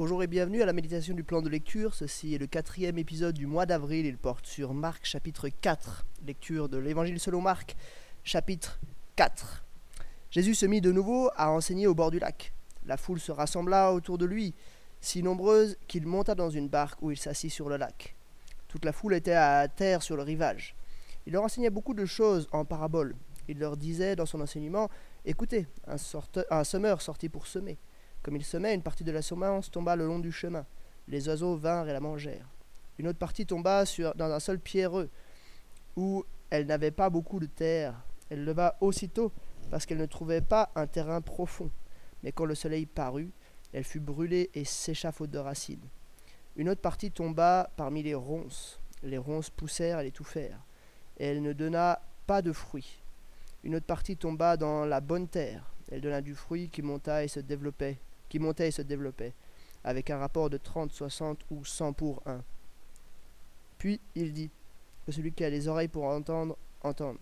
Bonjour et bienvenue à la méditation du plan de lecture. Ceci est le quatrième épisode du mois d'avril. Il porte sur Marc chapitre 4. Lecture de l'évangile selon Marc chapitre 4. Jésus se mit de nouveau à enseigner au bord du lac. La foule se rassembla autour de lui, si nombreuse qu'il monta dans une barque où il s'assit sur le lac. Toute la foule était à terre sur le rivage. Il leur enseignait beaucoup de choses en paraboles. Il leur disait dans son enseignement Écoutez, un, un semeur sortit pour semer. Comme il semait, une partie de la semence tomba le long du chemin. Les oiseaux vinrent et la mangèrent. Une autre partie tomba sur, dans un sol pierreux, où elle n'avait pas beaucoup de terre. Elle leva aussitôt, parce qu'elle ne trouvait pas un terrain profond. Mais quand le soleil parut, elle fut brûlée et sécha faute de racines. Une autre partie tomba parmi les ronces. Les ronces poussèrent et l'étouffèrent, et elle ne donna pas de fruits. Une autre partie tomba dans la bonne terre. Elle donna du fruit qui monta et se développait qui montait et se développait, avec un rapport de 30, 60 ou 100 pour 1. Puis il dit que celui qui a les oreilles pour entendre, entende.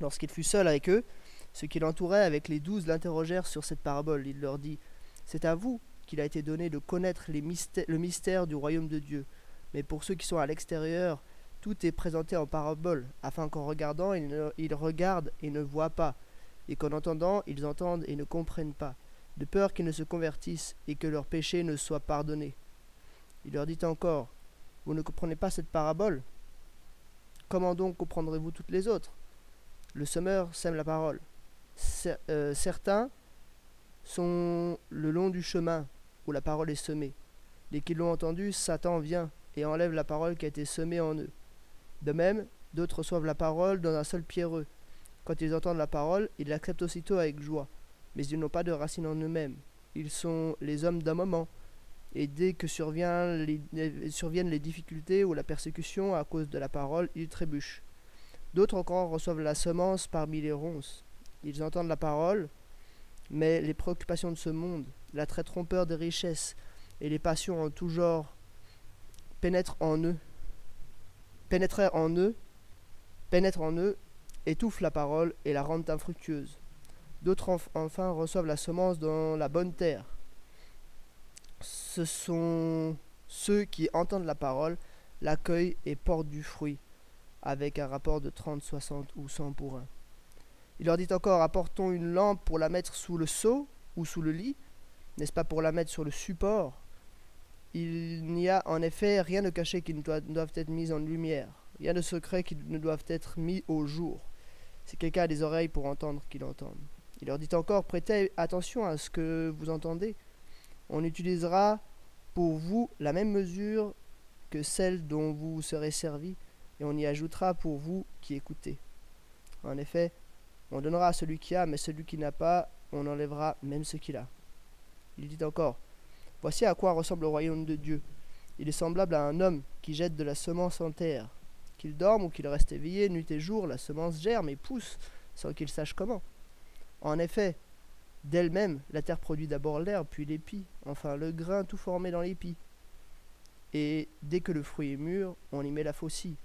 Lorsqu'il fut seul avec eux, ceux qui l'entouraient avec les douze l'interrogèrent sur cette parabole. Il leur dit C'est à vous qu'il a été donné de connaître le mystère du royaume de Dieu. Mais pour ceux qui sont à l'extérieur, tout est présenté en parabole, afin qu'en regardant, ils regardent et ne voient pas, et qu'en entendant, ils entendent et ne comprennent pas de peur qu'ils ne se convertissent et que leurs péchés ne soient pardonnés. Il leur dit encore, Vous ne comprenez pas cette parabole? Comment donc comprendrez-vous toutes les autres? Le semeur sème la parole. Euh, certains sont le long du chemin où la parole est semée. Dès qu'ils l'ont entendue, Satan vient et enlève la parole qui a été semée en eux. De même, d'autres reçoivent la parole dans un seul pierreux. Quand ils entendent la parole, ils l'acceptent aussitôt avec joie mais ils n'ont pas de racines en eux-mêmes. Ils sont les hommes d'un moment. Et dès que surviennent les, difficultés ou la persécution à cause de la parole, ils trébuchent. D'autres encore reçoivent la semence parmi les ronces. Ils entendent la parole, mais les préoccupations de ce monde, l'attrait trompeur des richesses et les passions en tout genre pénètrent en eux, pénétrent en eux, pénètrent en eux, étouffent la parole et la rendent infructueuse. D'autres enfin reçoivent la semence dans la bonne terre. Ce sont ceux qui entendent la parole, l'accueillent et portent du fruit, avec un rapport de 30, 60 ou 100 pour un. Il leur dit encore, apportons une lampe pour la mettre sous le seau ou sous le lit, n'est-ce pas pour la mettre sur le support? Il n'y a en effet rien de caché qui ne doive être mis en lumière, rien de secret qui ne doivent être mis au jour. Si quelqu'un a des oreilles pour entendre, qu'il entende. Il leur dit encore, prêtez attention à ce que vous entendez. On utilisera pour vous la même mesure que celle dont vous serez servi, et on y ajoutera pour vous qui écoutez. En effet, on donnera à celui qui a, mais celui qui n'a pas, on enlèvera même ce qu'il a. Il dit encore, Voici à quoi ressemble le royaume de Dieu. Il est semblable à un homme qui jette de la semence en terre. Qu'il dorme ou qu'il reste éveillé nuit et jour, la semence germe et pousse sans qu'il sache comment. En effet, d'elle-même, la terre produit d'abord l'herbe, puis l'épi, enfin le grain tout formé dans l'épi. Et dès que le fruit est mûr, on y met la faucille,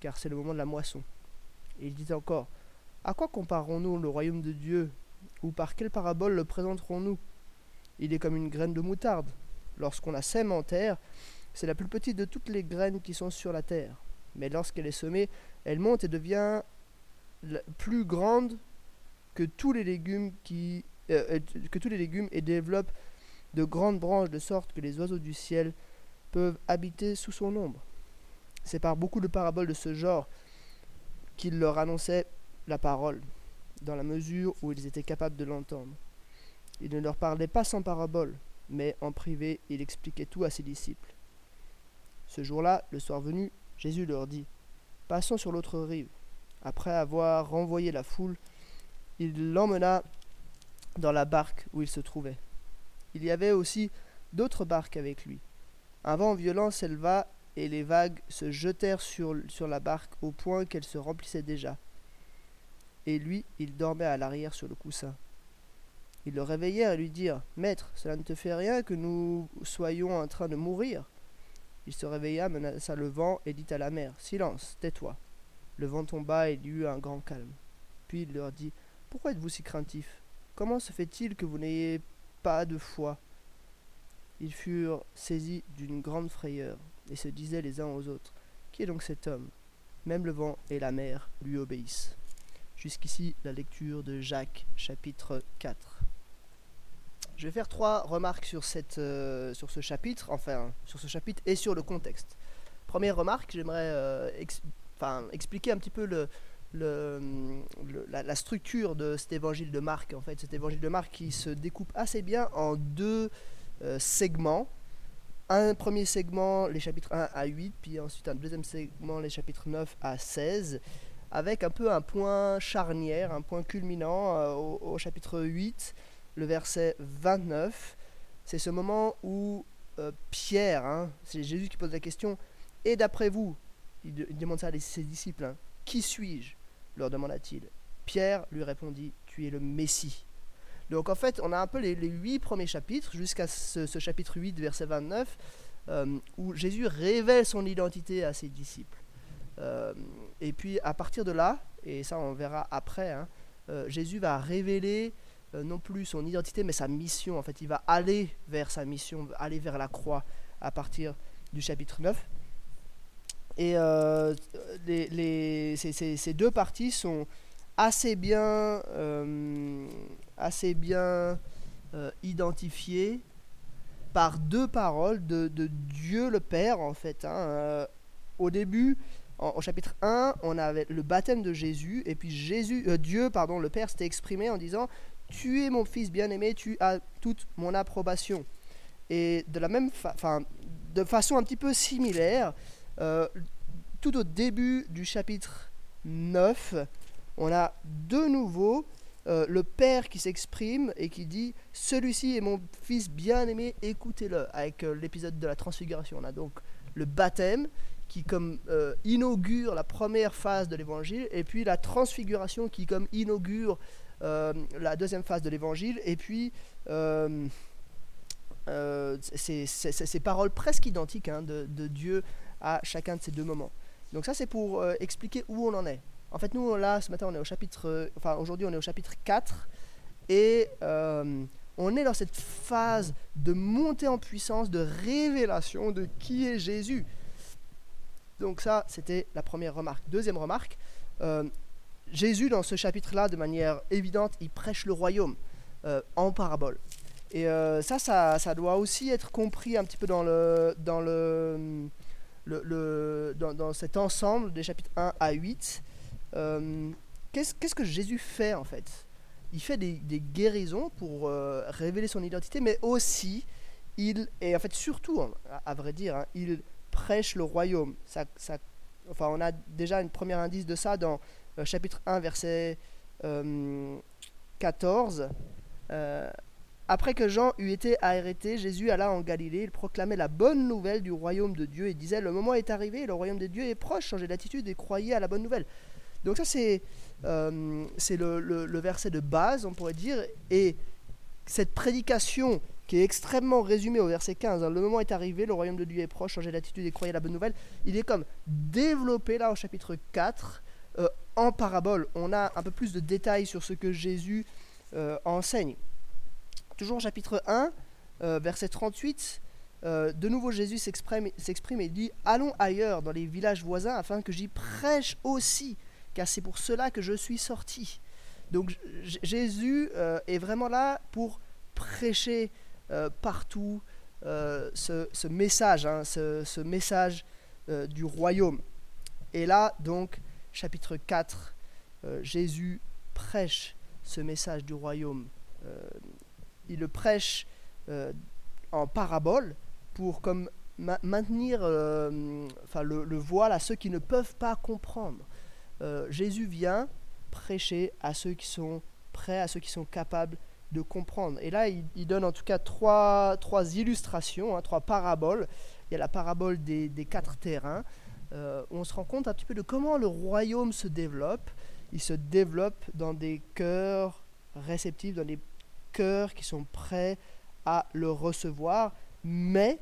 car c'est le moment de la moisson. Et il dit encore, À quoi comparerons-nous le royaume de Dieu Ou par quelle parabole le présenterons-nous? Il est comme une graine de moutarde. Lorsqu'on la sème en terre, c'est la plus petite de toutes les graines qui sont sur la terre. Mais lorsqu'elle est semée, elle monte et devient plus grande que tous les légumes qui euh, euh, que tous les légumes et développe de grandes branches de sorte que les oiseaux du ciel peuvent habiter sous son ombre. C'est par beaucoup de paraboles de ce genre qu'il leur annonçait la parole, dans la mesure où ils étaient capables de l'entendre. Il ne leur parlait pas sans paraboles, mais en privé il expliquait tout à ses disciples. Ce jour-là, le soir venu, Jésus leur dit Passons sur l'autre rive. Après avoir renvoyé la foule, il l'emmena dans la barque où il se trouvait. Il y avait aussi d'autres barques avec lui. Un vent violent s'éleva et les vagues se jetèrent sur, la barque au point qu'elle se remplissait déjà. Et lui, il dormait à l'arrière sur le coussin. Ils le réveillèrent et lui dirent Maître, cela ne te fait rien que nous soyons en train de mourir Il se réveilla, menaça le vent et dit à la mer Silence, tais-toi. Le vent tomba et il y eut un grand calme. Puis il leur dit pourquoi êtes-vous si craintif? Comment se fait-il que vous n'ayez pas de foi? Ils furent saisis d'une grande frayeur et se disaient les uns aux autres Qui est donc cet homme? Même le vent et la mer lui obéissent. Jusqu'ici, la lecture de Jacques, chapitre 4. Je vais faire trois remarques sur, cette, euh, sur ce chapitre, enfin, sur ce chapitre et sur le contexte. Première remarque, j'aimerais euh, expliquer un petit peu le, la, structure de cet évangile de Marc. En fait, cet évangile de Marc qui se découpe assez bien en deux euh, segments. Un premier segment, les chapitres 1 à 8, puis ensuite un deuxième segment, les chapitres 9 à 16, avec un peu un point charnière, un point culminant euh, au, chapitre 8, le verset 29. C'est ce moment où euh, Pierre, hein, c'est Jésus qui pose la question, et d'après vous, il, demande ça à ses disciples, hein, qui suis-je? Leur demanda-t-il. Pierre lui répondit, Tu es le Messie. Donc en fait, on a un peu les, huit premiers chapitres, jusqu'à ce, chapitre 8, verset 29, euh, où Jésus révèle son identité à ses disciples. Euh, et puis à partir de là, et ça on verra après, hein, euh, Jésus va révéler non plus son identité, mais sa mission. En fait, il va aller vers sa mission, aller vers la croix à partir du chapitre 9. Et euh, les, ces, deux parties sont assez bien, euh, assez bien euh, identifiées par deux paroles de, Dieu le Père, en fait. Hein. au début, au chapitre 1, on avait le baptême de Jésus, et puis Jésus, Dieu, pardon, le Père s'était exprimé en disant Tu es mon fils bien-aimé, tu as toute mon approbation. Et de la même de façon un petit peu similaire, euh, tout au début du chapitre 9, on a de nouveau euh, le Père qui s'exprime et qui dit Celui-ci est mon fils bien-aimé, écoutez-le. Avec euh, l'épisode de la transfiguration, on a donc le baptême qui comme inaugure la première phase de l'évangile, et puis la transfiguration qui comme inaugure la deuxième phase de l'évangile, et puis ces, paroles presque identiques hein, de, de Dieu à chacun de ces deux moments. Donc ça c'est pour euh, expliquer où on en est. En fait nous là ce matin on est au chapitre, euh, enfin aujourd'hui on est au chapitre 4 et euh, on est dans cette phase de montée en puissance, de révélation de qui est Jésus. Donc ça c'était la première remarque. Deuxième remarque, Jésus dans ce chapitre-là de manière évidente il prêche le royaume en parabole. Et ça, ça, ça, doit aussi être compris un petit peu dans le, dans le, le, dans, cet ensemble des chapitres 1 à 8, euh, qu'est-ce que Jésus fait en fait? Il fait des, guérisons pour euh, révéler son identité, mais aussi, il, et en fait surtout, à, vrai dire, hein, il prêche le royaume. Ça, ça, enfin, on a déjà un premier indice de ça dans euh, chapitre 1, verset 14. Après que Jean eut été arrêté, Jésus alla en Galilée, il proclamait la bonne nouvelle du royaume de Dieu et disait, le moment est arrivé, le royaume de Dieu est proche, changez d'attitude et croyez à la bonne nouvelle. Donc ça c'est euh, le, verset de base, on pourrait dire, et cette prédication qui est extrêmement résumée au verset 15, hein, le moment est arrivé, le royaume de Dieu est proche, changez d'attitude et croyez à la bonne nouvelle, il est comme développé là au chapitre 4 euh, en parabole. On a un peu plus de détails sur ce que Jésus euh, enseigne. Toujours chapitre 1, euh, verset 38, euh, de nouveau Jésus s'exprime et dit Allons ailleurs dans les villages voisins afin que j'y prêche aussi, car c'est pour cela que je suis sorti. Donc Jésus euh, est vraiment là pour prêcher partout ce, message, hein, ce, ce, message du royaume. Et là, donc, chapitre 4, Jésus prêche ce message du royaume il le prêche euh, en parabole pour comme maintenir euh, le, voile à ceux qui ne peuvent pas comprendre. Euh, Jésus vient prêcher à ceux qui sont prêts, à ceux qui sont capables de comprendre. Et là, il, donne en tout cas trois, trois illustrations, hein, trois paraboles. Il y a la parabole des, quatre terrains, on se rend compte un petit peu de comment le royaume se développe. Il se développe dans des cœurs réceptifs, dans des cœurs qui sont prêts à le recevoir, mais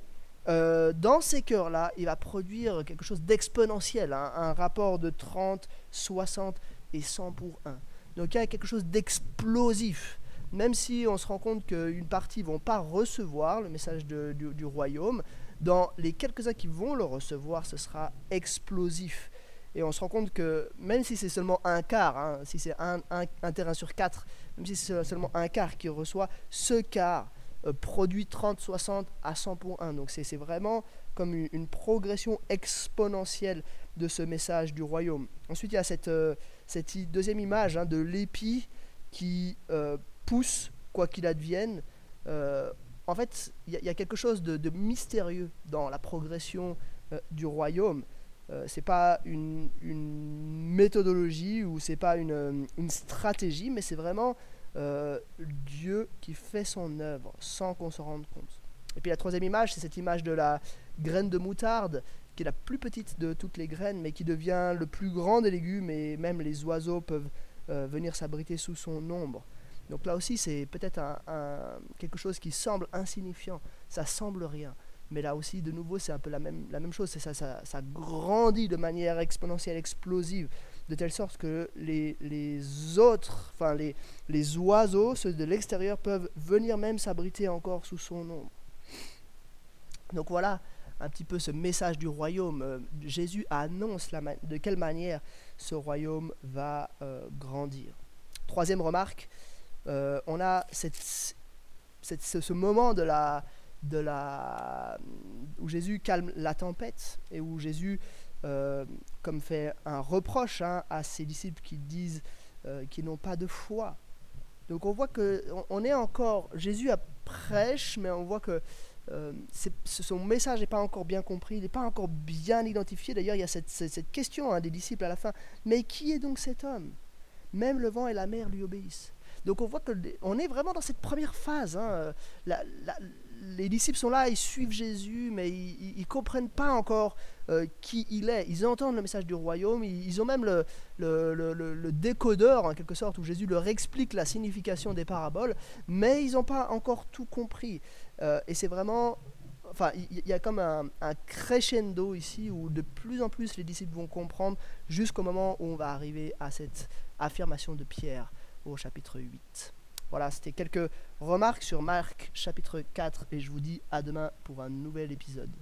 euh, dans ces cœurs-là, il va produire quelque chose d'exponentiel, hein, un rapport de 30, 60 et 100 pour 1. Donc il y a quelque chose d'explosif même si on se rend compte qu'une partie ne vont pas recevoir le message du, royaume, dans les quelques-uns qui vont le recevoir, ce sera explosif. Et on se rend compte que même si c'est seulement un quart, hein, si c'est un, terrain sur quatre, même si c'est seulement un quart qui reçoit, ce quart euh, produit 30, 60 à 100 pour 1. Donc c'est vraiment comme une, progression exponentielle de ce message du royaume. Ensuite, il y a cette, euh, deuxième image hein, de l'épi qui euh, pousse quoi qu'il advienne. en fait, il y, a quelque chose de, mystérieux dans la progression du royaume. Euh, c'est pas une, méthodologie ou c'est pas une, stratégie, mais c'est vraiment euh, Dieu qui fait son œuvre sans qu'on se rende compte. Et puis la troisième image, c'est cette image de la graine de moutarde, qui est la plus petite de toutes les graines, mais qui devient le plus grand des légumes, et même les oiseaux peuvent euh, venir s'abriter sous son ombre. Donc là aussi, c'est peut-être quelque chose qui semble insignifiant, ça semble rien, mais là aussi, de nouveau, c'est un peu la même, la même chose. Ça, ça, ça, grandit de manière exponentielle, explosive, de telle sorte que les, les autres, enfin les, les oiseaux, ceux de l'extérieur, peuvent venir même s'abriter encore sous son ombre. Donc voilà un petit peu ce message du royaume. Euh, Jésus annonce la de quelle manière ce royaume va euh, grandir. Troisième remarque, euh, on a cette, cette, ce moment de la, de la, où Jésus calme la tempête et où Jésus, euh, comme fait un reproche hein, à ses disciples qui disent euh, qu'ils n'ont pas de foi. Donc on voit que on, est encore, Jésus prêche, mais on voit que euh, son message n'est pas encore bien compris, il n'est pas encore bien identifié. D'ailleurs, il y a cette, cette, question hein, des disciples à la fin. Mais qui est donc cet homme? Même le vent et la mer lui obéissent. Donc on voit que on est vraiment dans cette première phase. Hein, la, les disciples sont là, ils suivent Jésus, mais ils ne comprennent pas encore euh, qui il est. Ils entendent le message du royaume, ils, ont même le, décodeur, en quelque sorte, où Jésus leur explique la signification des paraboles, mais ils n'ont pas encore tout compris. Euh, et c'est vraiment... Enfin, il y, a comme un, un, crescendo ici, où de plus en plus les disciples vont comprendre, jusqu'au moment où on va arriver à cette affirmation de Pierre au chapitre 8. Voilà, c'était quelques remarques sur Marc chapitre 4 et je vous dis à demain pour un nouvel épisode.